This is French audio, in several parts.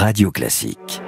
Radio Classique.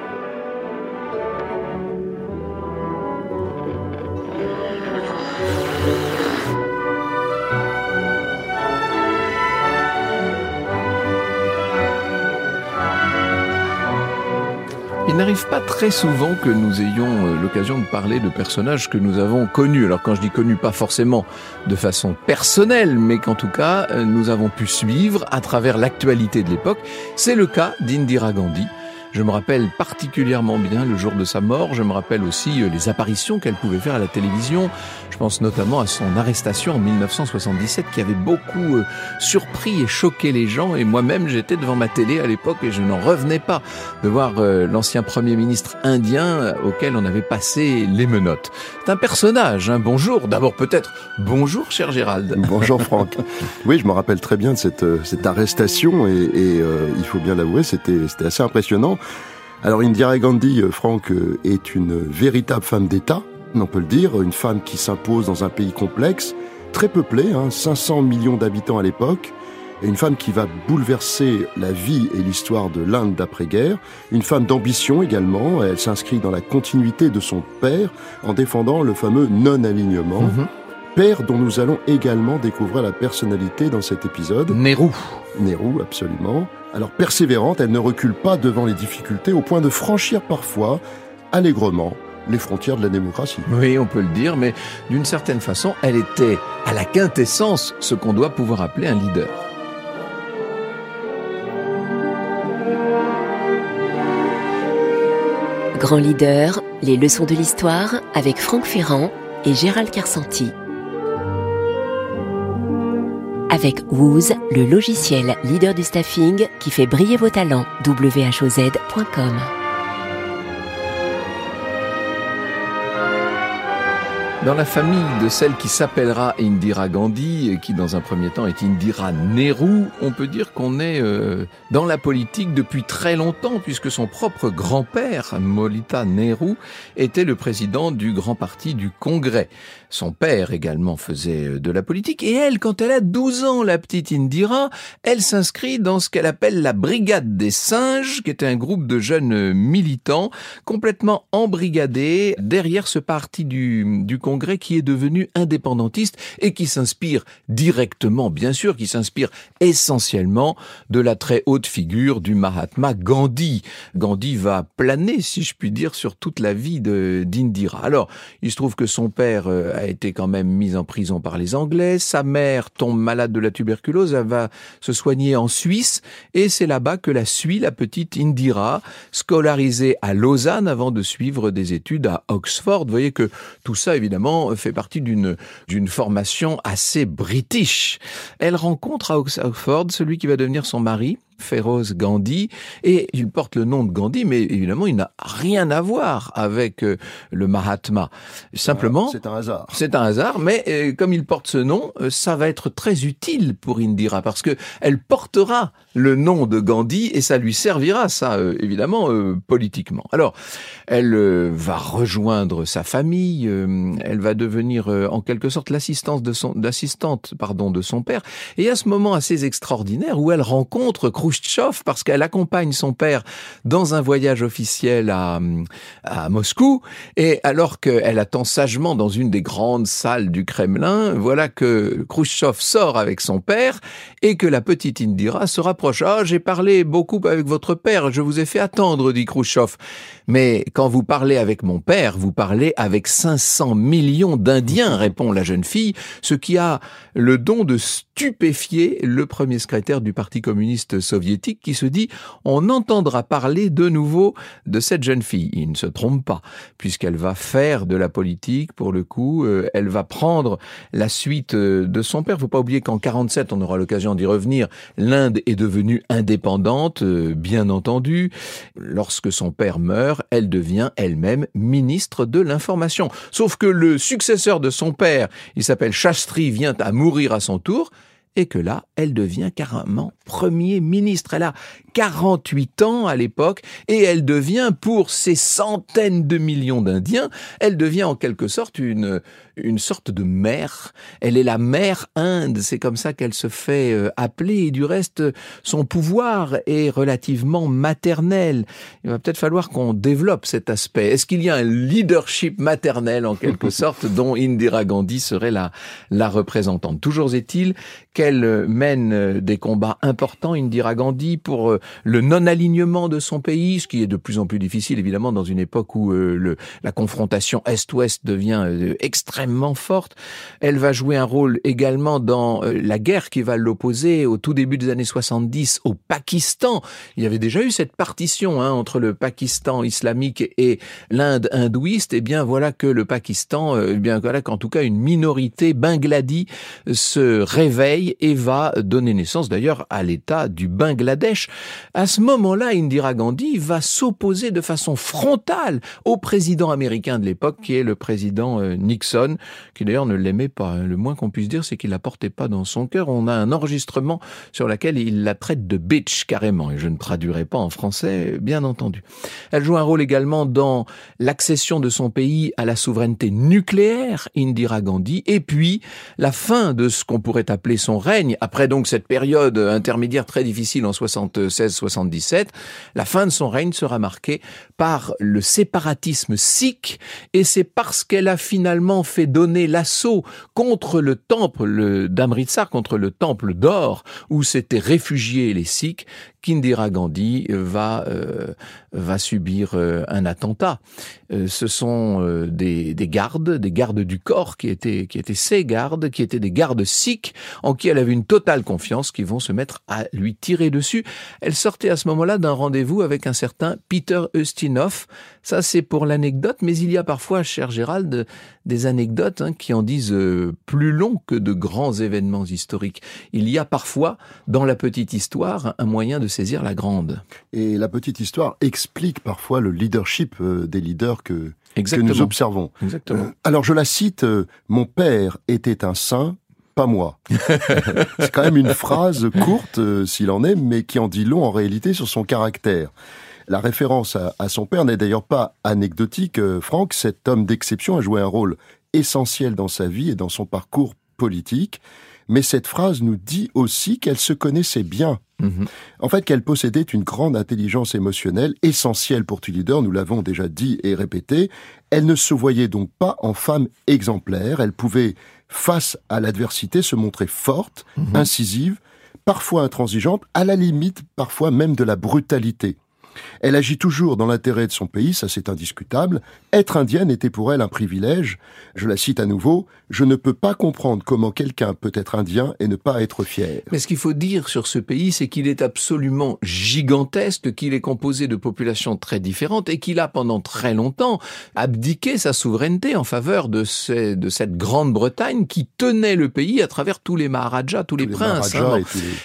Il n'arrive pas très souvent que nous ayons euh, l'occasion de parler de personnages que nous avons connus. Alors quand je dis connus, pas forcément de façon personnelle, mais qu'en tout cas euh, nous avons pu suivre à travers l'actualité de l'époque. C'est le cas d'Indira Gandhi. Je me rappelle particulièrement bien le jour de sa mort. Je me rappelle aussi euh, les apparitions qu'elle pouvait faire à la télévision. Je pense notamment à son arrestation en 1977 qui avait beaucoup euh, surpris et choqué les gens. Et moi-même, j'étais devant ma télé à l'époque et je n'en revenais pas de voir euh, l'ancien premier ministre indien auquel on avait passé les menottes. C'est un personnage. Hein. Bonjour. D'abord peut-être bonjour, cher Gérald. Bonjour, Franck. oui, je me rappelle très bien de cette, cette arrestation et, et il faut bien l'avouer, c'était assez impressionnant. Alors Indira Gandhi, euh, Franck, euh, est une véritable femme d'État, on peut le dire, une femme qui s'impose dans un pays complexe, très peuplé, 500 hein, millions d'habitants à l'époque, et une femme qui va bouleverser la vie et l'histoire de l'Inde d'après-guerre, une femme d'ambition également, elle s'inscrit dans la continuité de son père en défendant le fameux non-alignement. Mhm. Père dont nous allons également découvrir la personnalité dans cet épisode. Nehru. Nehru, absolument. Alors persévérante, elle ne recule pas devant les difficultés au point de franchir parfois allègrement les frontières de la démocratie. Oui, on peut le dire, mais d'une certaine façon, elle était à la quintessence ce qu'on doit pouvoir appeler un leader. Grand leader, les leçons de l'histoire avec Franck Ferrand et Gérald Carsanti avec Wooz, le logiciel leader du staffing qui fait briller vos talents. whoz.com Dans la famille de celle qui s'appellera Indira Gandhi, et qui dans un premier temps est Indira Nehru, on peut dire qu'on est euh, dans la politique depuis très longtemps, puisque son propre grand-père, Molita Nehru, était le président du grand parti du Congrès. Son père également faisait euh, de la politique, et elle, quand elle a 12 ans, la petite Indira, elle s'inscrit dans ce qu'elle appelle la Brigade des Singes, qui était un groupe de jeunes militants complètement embrigadés derrière ce parti du, du Congrès Qui est devenu indépendantiste et qui s'inspire directement, bien sûr, qui s'inspire essentiellement de la très haute figure du Mahatma Gandhi. Gandhi va planer, si je puis dire, sur toute la vie d'Indira. Alors, il se trouve que son père euh, a été quand même mis en prison par les Anglais, sa mère tombe malade de la tuberculose, elle va se soigner en Suisse, et c'est là-bas que la suit la petite Indira, scolarisée à Lausanne avant de suivre des études à Oxford. Vous voyez que tout ça, évidemment, fait partie d'une d'une formation assez british. Elle rencontre à Oxford celui qui va devenir son mari, Feroz Gandhi, et il porte le nom de Gandhi, mais évidemment, il n'a rien à voir avec euh, le Mahatma. Simplement, c'est un hasard. C'est un hasard, mais euh, comme il porte ce nom, euh, ça va être très utile pour Indira parce que elle portera le nom de Gandhi et ça lui servira, ça évidemment politiquement. Alors, elle va rejoindre sa famille, elle va devenir en quelque sorte l'assistante de son, l'assistante pardon de son père, et à ce moment assez extraordinaire où elle rencontre parce qu'elle accompagne son père dans un voyage officiel à, à Moscou et alors qu'elle attend sagement dans une des grandes salles du Kremlin, voilà que Khrushchev sort avec son père et que la petite Indira se rapproche. Ah, j'ai parlé beaucoup avec votre père, je vous ai fait attendre, dit Khrushchev. Mais quand vous parlez avec mon père, vous parlez avec 500 millions d'Indiens, répond la jeune fille, ce qui a le don de stupéfier le premier secrétaire du Parti communiste soviétique qui se dit on entendra parler de nouveau de cette jeune fille. Il ne se trompe pas, puisqu'elle va faire de la politique pour le coup, euh, elle va prendre la suite euh, de son père. Faut pas oublier qu'en 47, on aura l'occasion d'y revenir, l'Inde est devenue indépendante, euh, bien entendu. Lorsque son père meurt, elle devient elle-même ministre de l'information. Sauf que le successeur de son père, il s'appelle Shastri, vient à mourir à son tour, et que là, elle devient carrément Premier ministre. Elle a 48 ans à l'époque et elle devient, pour ces centaines de millions d'Indiens, elle devient en quelque sorte une, une sorte de mère. Elle est la mère Inde, c'est comme ça qu'elle se fait euh, appeler et du reste, son pouvoir est relativement maternel. Il va peut-être falloir qu'on développe cet aspect. Est-ce qu'il y a un leadership maternel en quelque sorte dont Indira Gandhi serait la, la représentante? Toujours est-il qu'elle mène des combats importants, Indira Gandhi, pour euh, le non-alignement de son pays, ce qui est de plus en plus difficile évidemment dans une époque où euh, la confrontation Est-Ouest devient euh, extrêmement forte. Elle va jouer un rôle également dans la guerre qui va l'opposer au tout début des années 70 au Pakistan. Il y avait déjà eu cette partition hein, entre le Pakistan islamique et l'Inde hindouiste. Eh bien voilà que le Pakistan, eh bien voilà qu'en tout cas une minorité Bangladi se réveille et va donner naissance d'ailleurs à l'État du Bangladesh. À ce moment-là, Indira Gandhi va s'opposer de façon frontale au président américain de l'époque, qui est le président euh, Nixon, qui d'ailleurs ne l'aimait pas. Le moins qu'on puisse dire, c'est qu'il la portait pas dans son cœur. On a un enregistrement sur lequel il la traite de bitch carrément, et je ne traduirai pas en français, bien entendu. Elle joue un rôle également dans l'accession de son pays à la souveraineté nucléaire, Indira Gandhi, et puis la fin de ce qu'on pourrait appeler son règne, après donc cette période intermédiaire très difficile en 76-77, la fin de son règne sera marquée par le séparatisme sikh et c'est parce qu'elle a finalement fait donner l'assaut contre le temple d'Amritsar, contre le temple d'or où s'étaient réfugiés les sikhs, qu'Indira Gandhi va, euh, va subir euh, un attentat. Euh, ce sont des, des gardes, des gardes du corps qui étaient, qui étaient ses gardes, qui étaient des gardes sikhs en qui elle avait une totale confiance, qui vont se mettre à lui tirer dessus. Elle sortait à ce moment-là d'un rendez-vous avec un certain Peter Ustinov. Ça, c'est pour l'anecdote, mais il y a parfois, cher Gérald, des anecdotes hein, qui en disent euh, plus long que de grands événements historiques. Il y a parfois, dans la petite histoire, un moyen de saisir la grande. Et la petite histoire explique parfois le leadership euh, des leaders que, que nous observons. Exactement. Euh, alors je la cite, mon père était un saint, pas moi. C'est quand même une phrase courte, s'il en est, mais qui en dit long en réalité sur son caractère. La référence à, son père n'est d'ailleurs pas anecdotique. Euh, Franck, cet homme d'exception a joué un rôle essentiel dans sa vie et dans son parcours politique. Mais cette phrase nous dit aussi qu'elle se connaissait bien. Mhm. En fait, qu'elle possédait une grande intelligence émotionnelle, essentielle pour tout leader, nous l'avons déjà dit et répété. Elle ne se voyait donc pas en femme exemplaire. Elle pouvait, face à l'adversité, se montrer forte, mhm. incisive, parfois intransigeante, à la limite parfois même de la brutalité. Elle agit toujours dans l'intérêt de son pays, ça c'est indiscutable. Être indienne était pour elle un privilège. Je la cite à nouveau, je ne peux pas comprendre comment quelqu'un peut être indien et ne pas être fier. Mais ce qu'il faut dire sur ce pays, c'est qu'il est absolument gigantesque, qu'il est composé de populations très différentes et qu'il a pendant très longtemps abdiqué sa souveraineté en faveur de, de cette Grande-Bretagne qui tenait le pays à travers tous les Maharajas, tous, les, princes. Hein.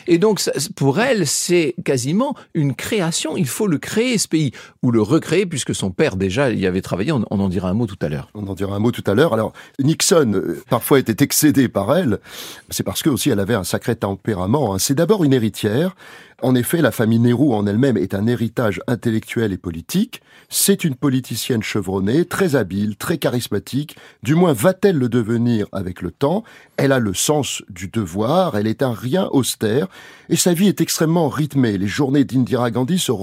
et, donc pour elle, c'est quasiment une création. Il faut le créer ce pays ou le recréer puisque son père déjà y avait travaillé. On, en dira un mot tout à l'heure. On en dira un mot tout à l'heure. Alors Nixon euh, parfois était excédé par elle. C'est parce que aussi elle avait un sacré tempérament. Hein. C'est d'abord une héritière. En effet, la famille Nehru en elle-même est un héritage intellectuel et politique. C'est une politicienne chevronnée, très habile, très charismatique. Du moins va-t-elle le devenir avec le temps? Elle a le sens du devoir, elle est un rien austère, et sa vie est extrêmement rythmée. Les journées d'Indira Gandhi se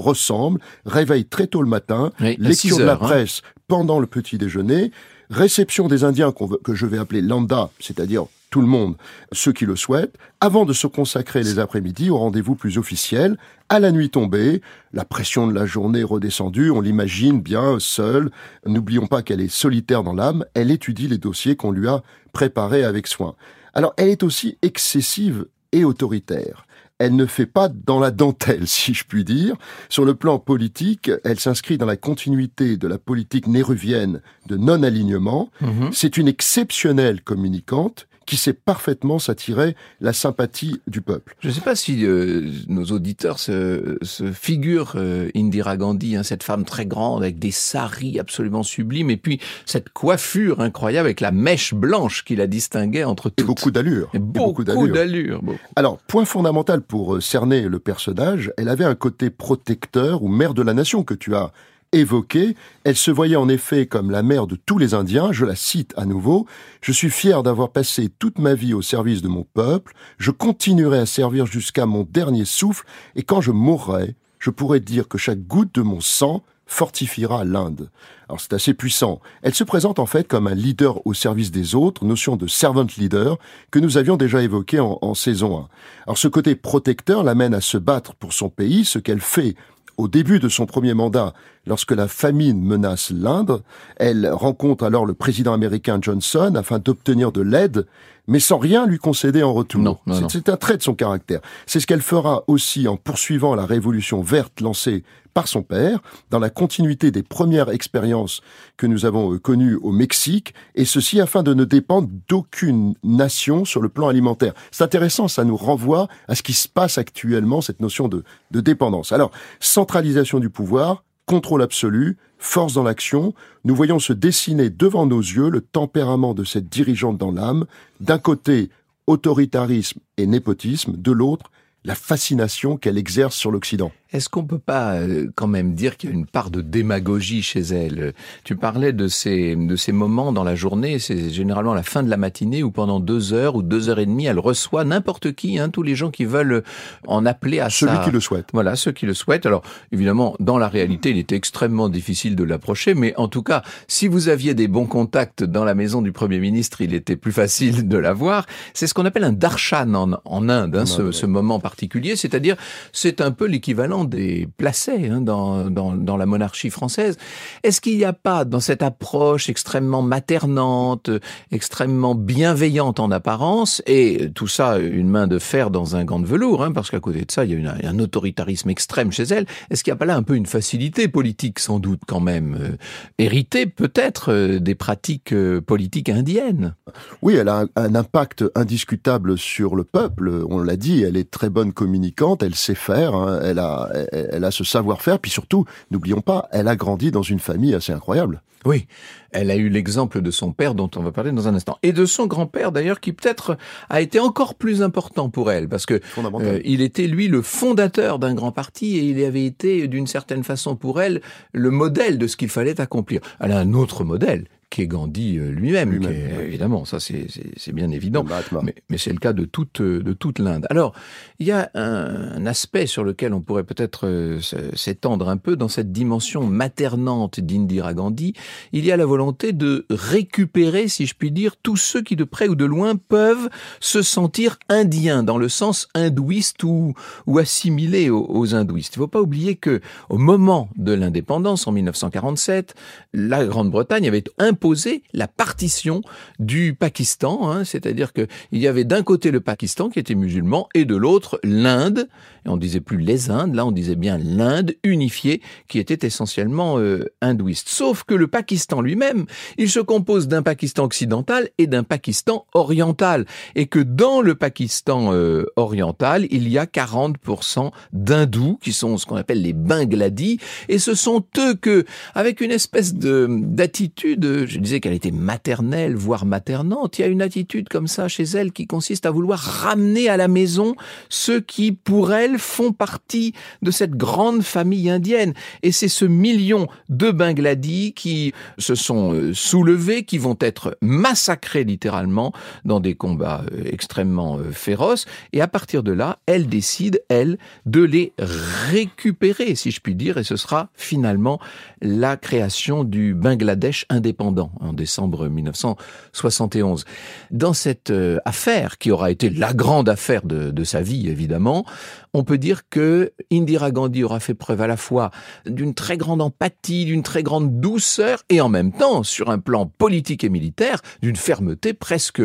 ressemblent, réveil très tôt le matin, lecture de la hein. presse pendant le petit déjeuner, réception des Indiens que je vais appeler lambda, c'est-à-dire tout le monde, ceux qui le souhaitent, avant de se consacrer les après-midi au rendez-vous plus officiel, à la nuit tombée, la pression de la journée redescendue, on l'imagine bien seule, n'oublions pas qu'elle est solitaire dans l'âme, elle étudie les dossiers qu'on lui a préparés avec soin. Alors elle est aussi excessive et autoritaire elle ne fait pas dans la dentelle, si je puis dire. Sur le plan politique, elle s'inscrit dans la continuité de la politique néruvienne de non-alignement. Mhm. C'est une exceptionnelle communicante qui sait parfaitement s'attirer la sympathie du peuple. Je ne sais pas si euh, nos auditeurs se, se figurent euh, Indira Gandhi, hein, cette femme très grande avec des saris absolument sublimes et puis cette coiffure incroyable avec la mèche blanche qui la distinguait entre toutes. Et beaucoup d'allure. Beaucoup, beaucoup d'allure. Alors, point fondamental pour euh, cerner le personnage, elle avait un côté protecteur ou mère de la nation que tu as évoquée. Elle se voyait en effet comme la mère de tous les Indiens. Je la cite à nouveau. Je suis fier d'avoir passé toute ma vie au service de mon peuple. Je continuerai à servir jusqu'à mon dernier souffle. Et quand je mourrai, je pourrai dire que chaque goutte de mon sang fortifiera l'Inde. Alors c'est assez puissant. Elle se présente en fait comme un leader au service des autres, notion de servant leader que nous avions déjà évoqué en, en saison 1. Alors ce côté protecteur l'amène à se battre pour son pays, ce qu'elle fait au début de son premier mandat, lorsque la famine menace l'Inde, elle rencontre alors le président américain Johnson afin d'obtenir de l'aide, mais sans rien lui concéder en retour. C'est un trait de son caractère. C'est ce qu'elle fera aussi en poursuivant la révolution verte lancée par son père, dans la continuité des premières expériences que nous avons euh, connues au Mexique, et ceci afin de ne dépendre d'aucune nation sur le plan alimentaire. C'est intéressant, ça nous renvoie à ce qui se passe actuellement, cette notion de, de dépendance. Alors, centralisation du pouvoir, contrôle absolu, force dans l'action, nous voyons se dessiner devant nos yeux le tempérament de cette dirigeante dans l'âme, d'un côté autoritarisme et népotisme, de l'autre la fascination qu'elle exerce sur l'Occident. Est-ce qu'on peut pas euh, quand même dire qu'il y a une part de démagogie chez elle? Tu parlais de ces de ces moments dans la journée, c'est généralement la fin de la matinée où pendant deux heures ou deux heures et demie, elle reçoit n'importe qui, hein, tous les gens qui veulent en appeler à celui qui le souhaite. Voilà, ceux qui le souhaitent. Alors évidemment, dans la réalité, il était extrêmement difficile de l'approcher, mais en tout cas, si vous aviez des bons contacts dans la maison du premier ministre, il était plus facile de la voir. C'est ce qu'on appelle un darshan en, en Inde, hein, ce, ce moment particulier, c'est-à-dire c'est un peu l'équivalent des placés hein, dans, la monarchie française. Est-ce qu'il n'y a pas dans cette approche extrêmement maternante, extrêmement bienveillante en apparence, et tout ça une main de fer dans un gant de velours, hein, parce qu'à côté de ça, il y a un autoritarisme extrême chez elle, est-ce qu'il n'y a pas là un peu une facilité politique sans doute quand même, euh, héritée peut-être euh, des pratiques euh, politiques indiennes? Oui, elle a un, un impact indiscutable sur le peuple, on l'a dit, elle est très bonne communicante, elle sait faire, hein, elle a elle a ce savoir-faire, puis surtout, n'oublions pas, elle a grandi dans une famille assez incroyable. Oui, elle a eu l'exemple de son père dont on va parler dans un instant, et de son grand-père d'ailleurs qui peut-être a été encore plus important pour elle. Parce que euh, il était lui le fondateur d'un grand parti et il avait été d'une certaine façon pour elle le modèle de ce qu'il fallait accomplir. Elle a un autre modèle qui est Gandhi euh, lui-même, évidemment, ça c'est bien évident, mais, mais c'est le cas de toute, de toute l'Inde. Alors, il y a un, un, aspect sur lequel on pourrait peut-être euh, s'étendre un peu dans cette dimension maternante d'Indira Gandhi, il y a la volonté de récupérer, si je puis dire, tous ceux qui de près ou de loin peuvent se sentir indiens, dans le sens hindouiste ou, ou assimilés aux, aux hindouistes. Il ne faut pas oublier que au moment de l'indépendance, en 1947, la Grande-Bretagne avait imposé la partition du Pakistan, hein, c'est-à-dire qu'il y avait d'un côté le Pakistan qui était musulman et de l'autre l'Inde, et on disait plus les Indes, là on disait bien l'Inde unifiée qui était essentiellement euh, hindouiste. Sauf que le Pakistan lui-même, il se compose d'un Pakistan occidental et d'un Pakistan oriental, et que dans le Pakistan euh, oriental, il y a 40% d'hindous qui sont ce qu'on appelle les Bangladis, et ce sont eux que, avec une espèce de d'attitude, je disais qu'elle était maternelle, voire maternante. Il y a une attitude comme ça chez elle qui consiste à vouloir ramener à la maison ceux qui, pour elle, font partie de cette grande famille indienne. Et c'est ce million de Bangladis qui se sont euh, soulevés, qui vont être massacrés littéralement dans des combats euh, extrêmement euh, féroces. Et à partir de là, elle décide, elle, de les récupérer, si je puis dire, et ce sera finalement la création du Bangladesh indépendant en décembre 1971. Dans cette euh, affaire, qui aura été la grande affaire de, de sa vie, évidemment, on peut dire que Indira Gandhi aura fait preuve à la fois d'une très grande empathie, d'une très grande douceur, et en même temps, sur un plan politique et militaire, d'une fermeté presque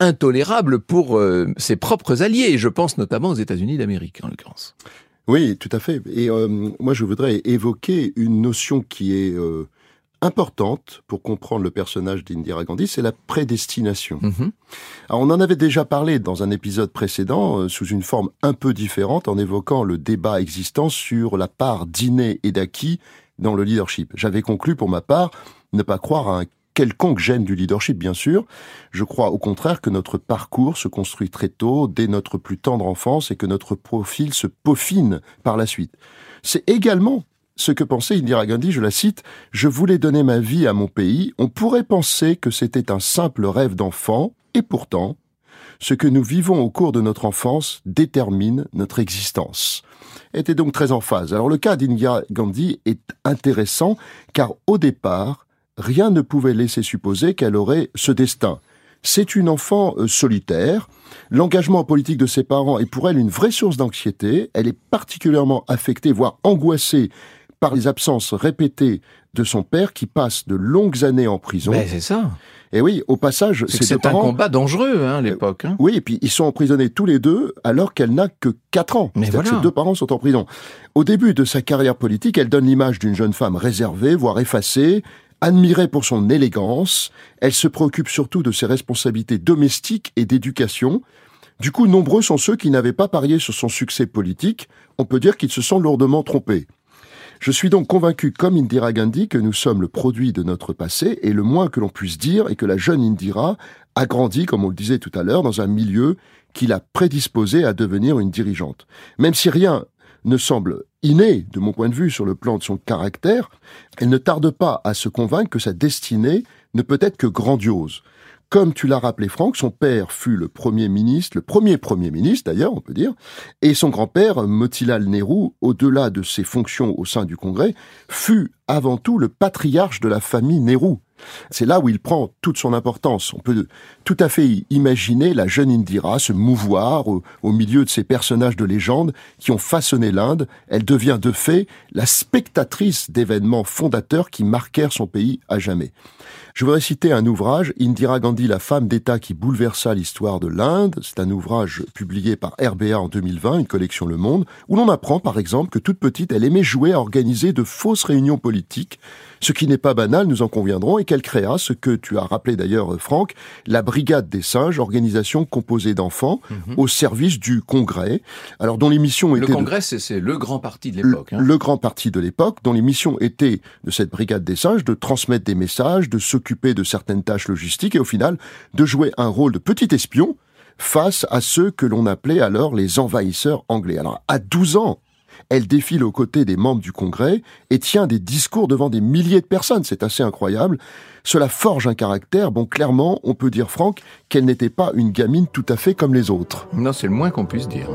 intolérable pour euh, ses propres alliés. Je pense notamment aux États-Unis d'Amérique, en l'occurrence. Oui, tout à fait. Et euh, moi, je voudrais évoquer une notion qui est importante pour comprendre le personnage d'Indira Gandhi, c'est la prédestination. Mhm. Alors, on en avait déjà parlé dans un épisode précédent, euh, sous une forme un peu différente, en évoquant le débat existant sur la part d'inné et d'acquis dans le leadership. J'avais conclu pour ma part ne pas croire à un quelconque gêne du leadership, bien sûr. Je crois au contraire que notre parcours se construit très tôt, dès notre plus tendre enfance, et que notre profil se peaufine par la suite. C'est également ce que pensait Indira Gandhi, je la cite, Je voulais donner ma vie à mon pays, on pourrait penser que c'était un simple rêve d'enfant, et pourtant, ce que nous vivons au cours de notre enfance détermine notre existence. Était donc très en phase. Alors le cas d'Indira Gandhi est intéressant car au départ, rien ne pouvait laisser supposer qu'elle aurait ce destin. C'est une enfant euh, solitaire. L'engagement politique de ses parents est pour elle une vraie source d'anxiété. Elle est particulièrement affectée, voire angoissée par les absences répétées de son père qui passe de longues années en prison. Mais c'est ça. Et oui, au passage, c'est un combat dangereux hein, à l'époque. Hein. Oui, et puis ils sont emprisonnés tous les deux alors qu'elle n'a que 4 ans. Mais voilà. que ses deux parents sont en prison. Au début de sa carrière politique, elle donne l'image d'une jeune femme réservée, voire effacée, Admirée pour son élégance, elle se préoccupe surtout de ses responsabilités domestiques et d'éducation. Du coup, nombreux sont ceux qui n'avaient pas parié sur son succès politique. On peut dire qu'ils se sont lourdement trompés. Je suis donc convaincu, comme Indira Gandhi, que nous sommes le produit de notre passé, et le moins que l'on puisse dire est que la jeune Indira a grandi, comme on le disait tout à l'heure, dans un milieu qui l'a prédisposée à devenir une dirigeante. Même si rien ne semble innée, de mon point de vue, sur le plan de son caractère, elle ne tarde pas à se convaincre que sa destinée ne peut être que grandiose. Comme tu l'as rappelé, Franck, son père fut le premier ministre, le premier premier ministre d'ailleurs, on peut dire, et son grand-père, Motilal Nehru, au-delà de ses fonctions au sein du Congrès, fut avant tout le patriarche de la famille Nehru. C'est là où il prend toute son importance. On peut tout à fait imaginer la jeune Indira se mouvoir au, milieu de ces personnages de légende qui ont façonné l'Inde. Elle devient de fait la spectatrice d'événements fondateurs qui marquèrent son pays à jamais. Je voudrais citer un ouvrage, Indira Gandhi, la femme d'État qui bouleversa l'histoire de l'Inde. C'est un ouvrage publié par RBA en 2020, une collection Le Monde, où l'on apprend par exemple que toute petite, elle aimait jouer à organiser de fausses réunions politiques ce qui n'est pas banal, nous en conviendrons, et qu'elle créa ce que tu as rappelé d'ailleurs, Franck, la Brigade des singes, organisation composée d'enfants mhm. au service du Congrès. Alors, dont les missions étaient... Le Congrès, c'est le grand parti de l'époque. Hein. Le grand parti de l'époque, dont les missions étaient de cette Brigade des singes de transmettre des messages, de s'occuper de certaines tâches logistiques, et au final, de jouer un rôle de petit espion face à ceux que l'on appelait alors les envahisseurs anglais. Alors, à 12 ans, elle défile aux côtés des membres du Congrès et tient des discours devant des milliers de personnes. C'est assez incroyable. Cela forge un caractère. Bon, clairement, on peut dire, Franck, qu'elle n'était pas une gamine tout à fait comme les autres. Non, c'est le moins qu'on puisse dire.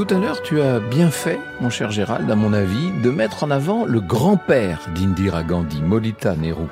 Tout à l'heure, tu as bien fait, mon cher Gérald, à mon avis, de mettre en avant le grand-père d'Indira Gandhi, Molita Nehru.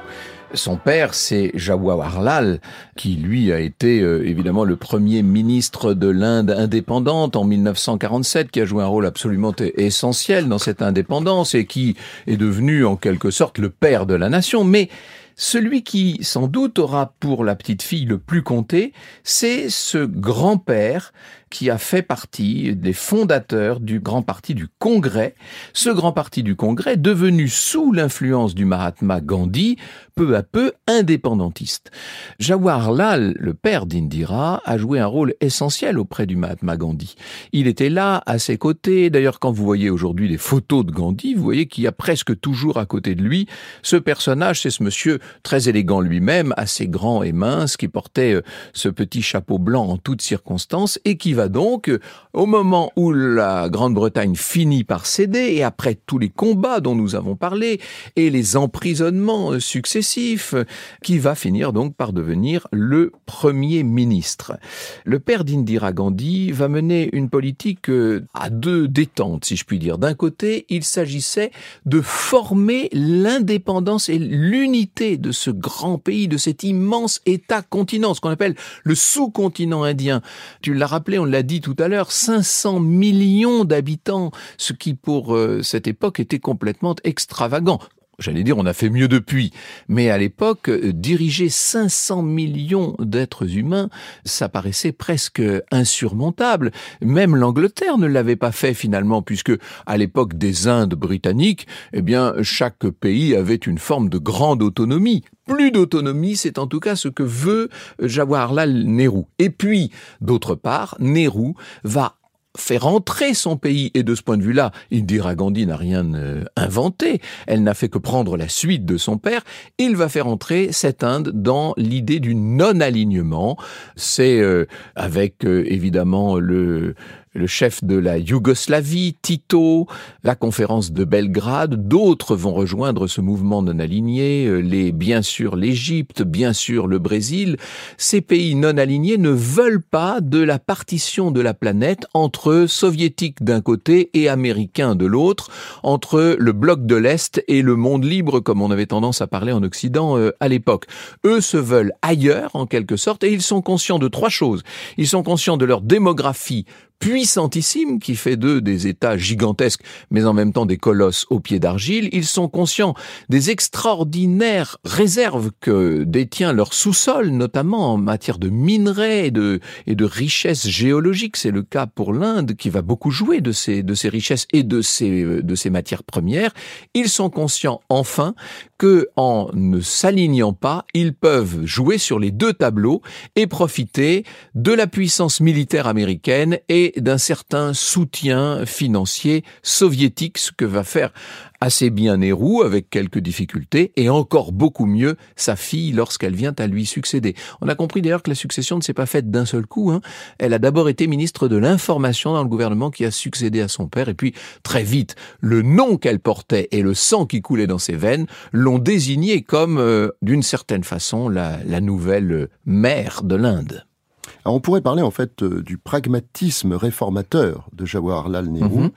Son père, c'est Jawaharlal, qui lui a été euh, évidemment le premier ministre de l'Inde indépendante en 1947, qui a joué un rôle absolument essentiel dans cette indépendance et qui est devenu en quelque sorte le père de la nation. Mais celui qui, sans doute, aura pour la petite fille le plus compté, c'est ce grand-père qui a fait partie des fondateurs du grand parti du Congrès. Ce grand parti du Congrès, devenu sous l'influence du Mahatma Gandhi, peu à peu indépendantiste. Jawaharlal, le père d'Indira, a joué un rôle essentiel auprès du Mahatma Gandhi. Il était là, à ses côtés. D'ailleurs, quand vous voyez aujourd'hui des photos de Gandhi, vous voyez qu'il y a presque toujours à côté de lui ce personnage, c'est ce monsieur très élégant lui-même, assez grand et mince, qui portait euh, ce petit chapeau blanc en toutes circonstances et qui va donc, au moment où la Grande-Bretagne finit par céder, et après tous les combats dont nous avons parlé, et les emprisonnements successifs, qui va finir donc par devenir le Premier ministre. Le père d'Indira Gandhi va mener une politique euh, à deux détentes, si je puis dire. D'un côté, il s'agissait de former l'indépendance et l'unité de ce grand pays, de cet immense État-continent, ce qu'on appelle le sous-continent indien. Tu l'as rappelé, on l'a dit tout à l'heure, 500 millions d'habitants, ce qui pour euh, cette époque était complètement extravagant j'allais dire, on a fait mieux depuis. Mais à l'époque, euh, diriger 500 millions d'êtres humains, ça paraissait presque insurmontable. Même l'Angleterre ne l'avait pas fait finalement, puisque à l'époque des Indes britanniques, eh bien, chaque pays avait une forme de grande autonomie. Plus d'autonomie, c'est en tout cas ce que veut Jawaharlal Nehru. Et puis, d'autre part, Nehru va faire entrer son pays. Et de ce point de vue-là, Indira Gandhi n'a rien euh, inventé. Elle n'a fait que prendre la suite de son père. Il va faire entrer cette Inde dans l'idée du non-alignement. C'est euh, avec euh, évidemment le le chef de la Yougoslavie, Tito, la conférence de Belgrade, d'autres vont rejoindre ce mouvement non aligné, euh, les, bien sûr l'Égypte, bien sûr le Brésil. Ces pays non alignés ne veulent pas de la partition de la planète entre soviétiques d'un côté et américains de l'autre, entre le bloc de l'Est et le monde libre, comme on avait tendance à parler en Occident euh, à l'époque. Eux se veulent ailleurs, en quelque sorte, et ils sont conscients de trois choses. Ils sont conscients de leur démographie puissantissime qui fait d'eux des États gigantesques, mais en même temps des colosses aux pieds d'argile. Ils sont conscients des extraordinaires réserves que détient leur sous-sol, notamment en matière de minerais et de, richesses géologiques. C'est le cas pour l'Inde qui va beaucoup jouer de ces, richesses et de de ces matières premières. Ils sont conscients, enfin, que en ne s'alignant pas, ils peuvent jouer sur les deux tableaux et profiter de la puissance militaire américaine et d'un certain soutien financier soviétique, ce que va faire assez bien Nehru avec quelques difficultés et encore beaucoup mieux sa fille lorsqu'elle vient à lui succéder. On a compris d'ailleurs que la succession ne s'est pas faite d'un seul coup. Hein. Elle a d'abord été ministre de l'information dans le gouvernement qui a succédé à son père et puis très vite le nom qu'elle portait et le sang qui coulait dans ses veines l'ont désignée comme euh, d'une certaine façon la, la nouvelle mère de l'Inde on pourrait parler en fait euh, du pragmatisme réformateur de Jawaharlal Nehru. Mhm.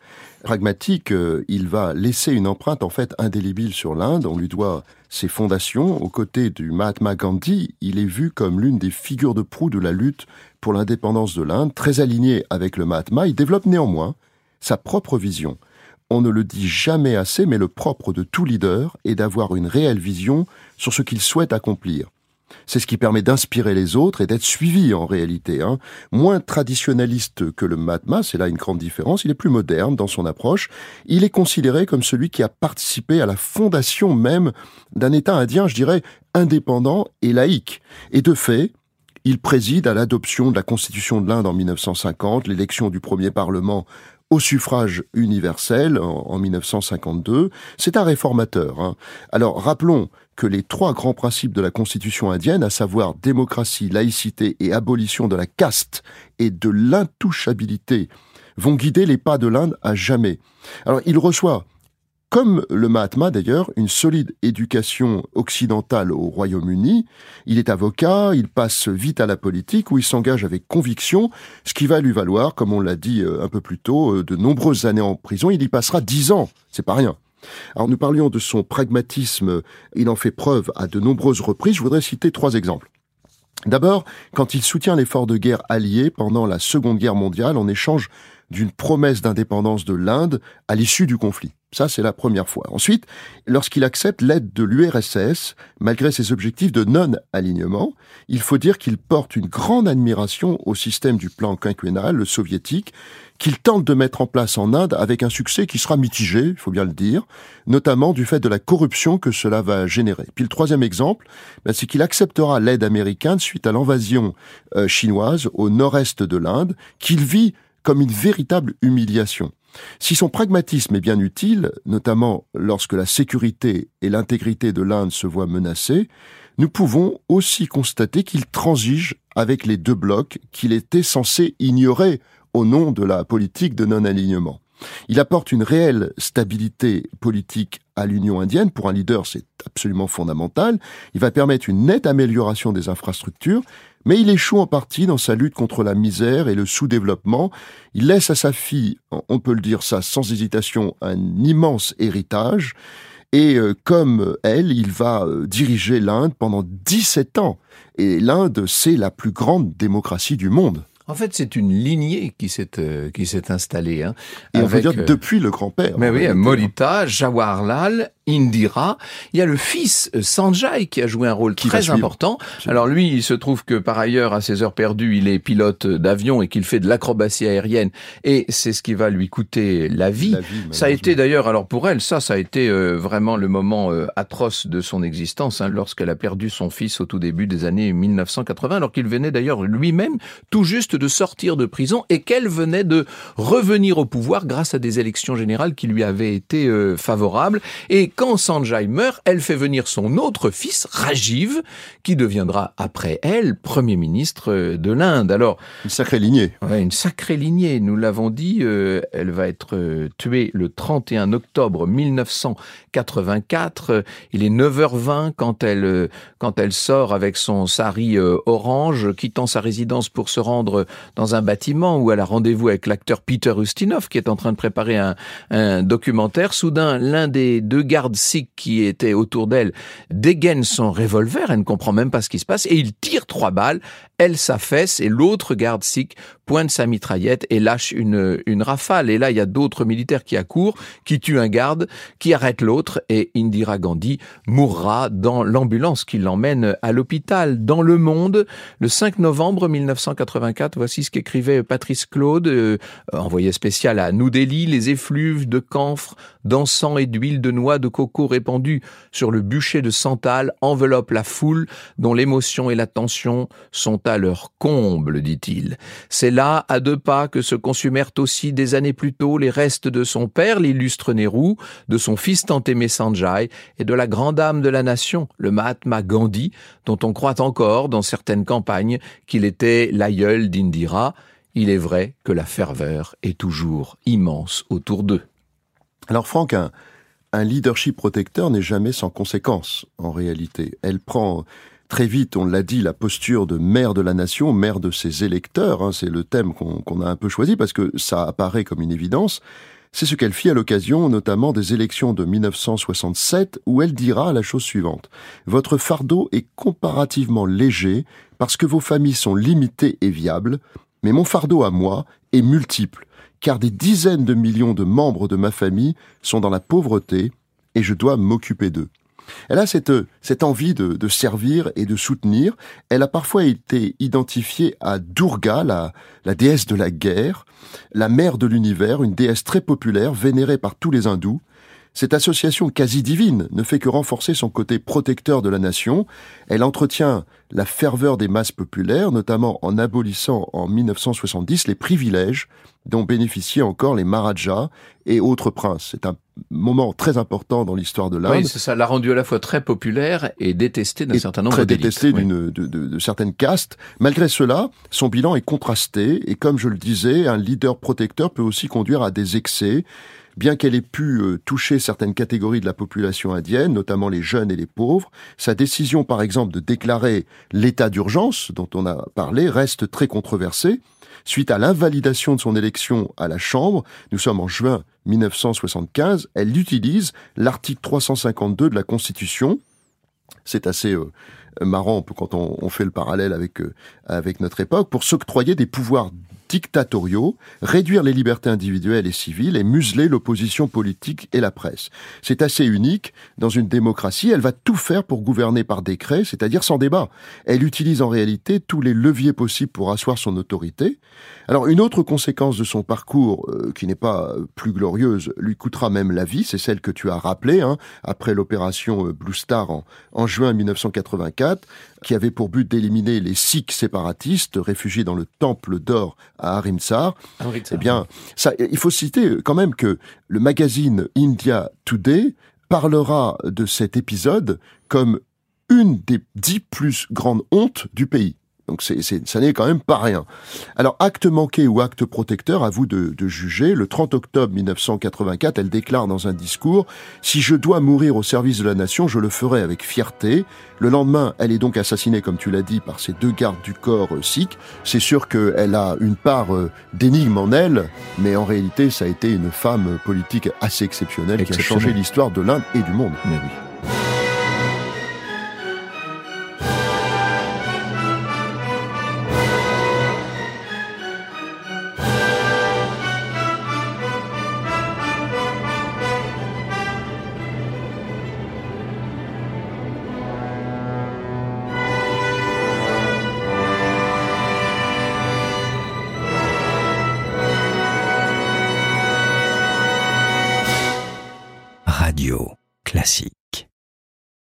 Pragmatique, euh, il va laisser une empreinte en fait indélébile sur l'Inde. On lui doit ses fondations. Aux côtés du Mahatma Gandhi, il est vu comme l'une des figures de proue de la lutte pour l'indépendance de l'Inde. Très aligné avec le Mahatma, il développe néanmoins sa propre vision. On ne le dit jamais assez, mais le propre de tout leader est d'avoir une réelle vision sur ce qu'il souhaite accomplir. C'est ce qui permet d'inspirer les autres et d'être suivi en réalité. Hein. Moins traditionnaliste que le Mahatma, c'est là une grande différence. Il est plus moderne dans son approche. Il est considéré comme celui qui a participé à la fondation même d'un État indien, je dirais, indépendant et laïque. Et de fait, il préside à l'adoption de la Constitution de l'Inde en 1950, l'élection du premier Parlement au suffrage universel en, 1952. C'est un réformateur. Hein. Alors rappelons que les trois grands principes de la Constitution indienne, à savoir démocratie, laïcité et abolition de la caste et de l'intouchabilité, vont guider les pas de l'Inde à jamais. Alors il reçoit comme le Mahatma d'ailleurs, une solide éducation occidentale au Royaume-Uni. Il est avocat, il passe vite à la politique où il s'engage avec conviction, ce qui va lui valoir, comme on l'a dit euh, un peu plus tôt, euh, de nombreuses années en prison. Il y passera dix ans, c'est pas rien. Alors nous parlions de son pragmatisme, il en fait preuve à de nombreuses reprises. Je voudrais citer trois exemples. D'abord, quand il soutient l'effort de guerre allié pendant la Seconde Guerre mondiale en échange d'une promesse d'indépendance de l'Inde à l'issue du conflit. Ça, c'est la première fois. Ensuite, lorsqu'il accepte l'aide de l'URSS, malgré ses objectifs de non-alignement, il faut dire qu'il porte une grande admiration au système du plan quinquennal, le soviétique, qu'il tente de mettre en place en Inde avec un succès qui sera mitigé, il faut bien le dire, notamment du fait de la corruption que cela va générer. Puis le troisième exemple, ben, c'est qu'il acceptera l'aide américaine suite à l'invasion euh, chinoise au nord-est de l'Inde, qu'il vit comme une véritable humiliation. Si son pragmatisme est bien utile, notamment lorsque la sécurité et l'intégrité de l'Inde se voient menacées, nous pouvons aussi constater qu'il transige avec les deux blocs qu'il était censé ignorer au nom de la politique de non-alignement. Il apporte une réelle stabilité politique à l'Union indienne. Pour un leader, c'est absolument fondamental. Il va permettre une nette amélioration des infrastructures mais il échoue en partie dans sa lutte contre la misère et le sous-développement. Il laisse à sa fille, on peut le dire ça sans hésitation, un immense héritage. Et euh, comme elle, il va euh, diriger l'Inde pendant 17 ans. Et l'Inde, c'est la plus grande démocratie du monde. En fait, c'est une lignée qui s'est euh, qui s'est installée. Hein, Et on veut dire depuis le grand-père. Mais oui, Molita, Jawaharlal, Indira. Il y a le fils euh, Sanjay qui a joué un rôle très important. Alors lui, il se trouve que par ailleurs, à ses heures perdues, il est pilote d'avion et qu'il fait de l'acrobatie aérienne. Et c'est ce qui va lui coûter la vie. ça a été d'ailleurs, alors pour elle, ça, ça a été euh, vraiment le moment euh, atroce de son existence, hein, lorsqu'elle a perdu son fils au tout début des années 1980, alors qu'il venait d'ailleurs lui-même tout juste de sortir de prison et qu'elle venait de revenir au pouvoir grâce à des élections générales qui lui avaient été favorables. Et quand Sanjay meurt, elle fait venir son autre fils, Rajiv, qui deviendra après elle Premier ministre de l'Inde. Alors une sacrée lignée. Ouais, une sacrée lignée. Nous l'avons dit, euh, elle va être euh, tuée le 31 octobre 1984. Il est 9h20 quand elle euh, quand elle sort avec son sari orange, quittant sa résidence pour se rendre dans un bâtiment où elle a rendez-vous avec l'acteur Peter Ustinov qui est en train de préparer un, un documentaire. Soudain, l'un des deux gardes garde sikh qui était autour d'elle dégaine son revolver, elle ne comprend même pas ce qui se passe, et il tire trois balles, elle s'affaisse, et l'autre garde sikh pointe sa mitraillette et lâche une, une rafale. Et là, il y a d'autres militaires qui accourent, qui tuent un garde, qui arrêtent l'autre, et Indira Gandhi mourra dans l'ambulance qui l'emmène à l'hôpital. Dans Le Monde, le 5 novembre 1984, voici ce qu'écrivait Patrice Claude, euh, envoyé spécial à New Delhi, les effluves de camphre, d'encens et d'huile de noix de coco répandue sur le bûcher de santal enveloppent la foule dont l'émotion et la tension sont à leur comble, dit-il. C'est là, à deux pas, que se consumèrent aussi des années plus tôt les restes de son père, l'illustre Nehru, de son fils Tantemé Sanjay et de la grande âme de la nation, le Mahatma Gandhi, dont on croit encore dans certaines campagnes qu'il était l'aïeul d'Indira. Il est vrai que la ferveur est toujours immense autour d'eux. Alors Franck, un, un leadership protecteur n'est jamais sans conséquences, en réalité. Elle prend très vite, on l'a dit, la posture de mère de la nation, mère de ses électeurs, hein, c'est le thème qu'on a un peu choisi parce que ça apparaît comme une évidence. C'est ce qu'elle fit à l'occasion notamment des élections de 1967 où elle dira la chose suivante. Votre fardeau est comparativement léger parce que vos familles sont limitées et viables, mais mon fardeau à moi est multiple car des dizaines de millions de membres de ma famille sont dans la pauvreté et je dois m'occuper d'eux. Elle a cette, cette envie de, de, servir et de soutenir. Elle a parfois été identifiée à Durga, la, la déesse de la guerre, la mère de l'univers, une déesse très populaire, vénérée par tous les hindous. Cette association quasi divine ne fait que renforcer son côté protecteur de la nation. Elle entretient la ferveur des masses populaires, notamment en abolissant en 1970 les privilèges dont bénéficiaient encore les Maharajas et autres princes. C'est un moment très important dans l'histoire de l'Inde. Oui, ça l'a rendu à la fois très populaire et détesté d'un certain nombre. Très détesté d'une de, de, de, certaines castes. Malgré cela, son bilan est contrasté et comme je le disais, un leader protecteur peut aussi conduire à des excès Bien qu'elle ait pu euh, toucher certaines catégories de la population indienne, notamment les jeunes et les pauvres, sa décision par exemple de déclarer l'état d'urgence dont on a parlé reste très controversée. Suite à l'invalidation de son élection à la Chambre, nous sommes en juin 1975, elle utilise l'article 352 de la Constitution. C'est assez euh, marrant quand on, fait le parallèle euh, avec notre époque, pour s'octroyer des pouvoirs dictatoriaux, réduire les libertés individuelles et civiles et museler l'opposition politique et la presse. C'est assez unique dans une démocratie. Elle va tout faire pour gouverner par décret, c'est-à-dire sans débat. Elle utilise en réalité tous les leviers possibles pour asseoir son autorité. Alors une autre conséquence de son parcours, euh, qui n'est pas plus glorieuse, lui coûtera même la vie, c'est celle que tu as rappelée, hein, après l'opération euh, Blue Star en, en juin 1984 qui avait pour but d'éliminer les Sikhs séparatistes réfugiés dans le temple d'or à Harimsar. Eh bien, ça, il faut citer quand même que le magazine India Today parlera de cet épisode comme une des dix plus grandes hontes du pays. Donc c'est, ça n'est quand même pas rien. Alors acte manqué ou acte protecteur, à vous de, de, juger. Le 30 octobre 1984, elle déclare dans un discours Si je dois mourir au service de la nation, je le ferai avec fierté. Le lendemain, elle est donc assassinée, comme tu l'as dit, par ces deux gardes du corps euh, sikh. C'est sûr qu'elle a une part euh, d'énigme en elle, mais en réalité, ça a été une femme politique assez exceptionnelle qui a changé l'histoire de l'Inde et du monde. Mais oui.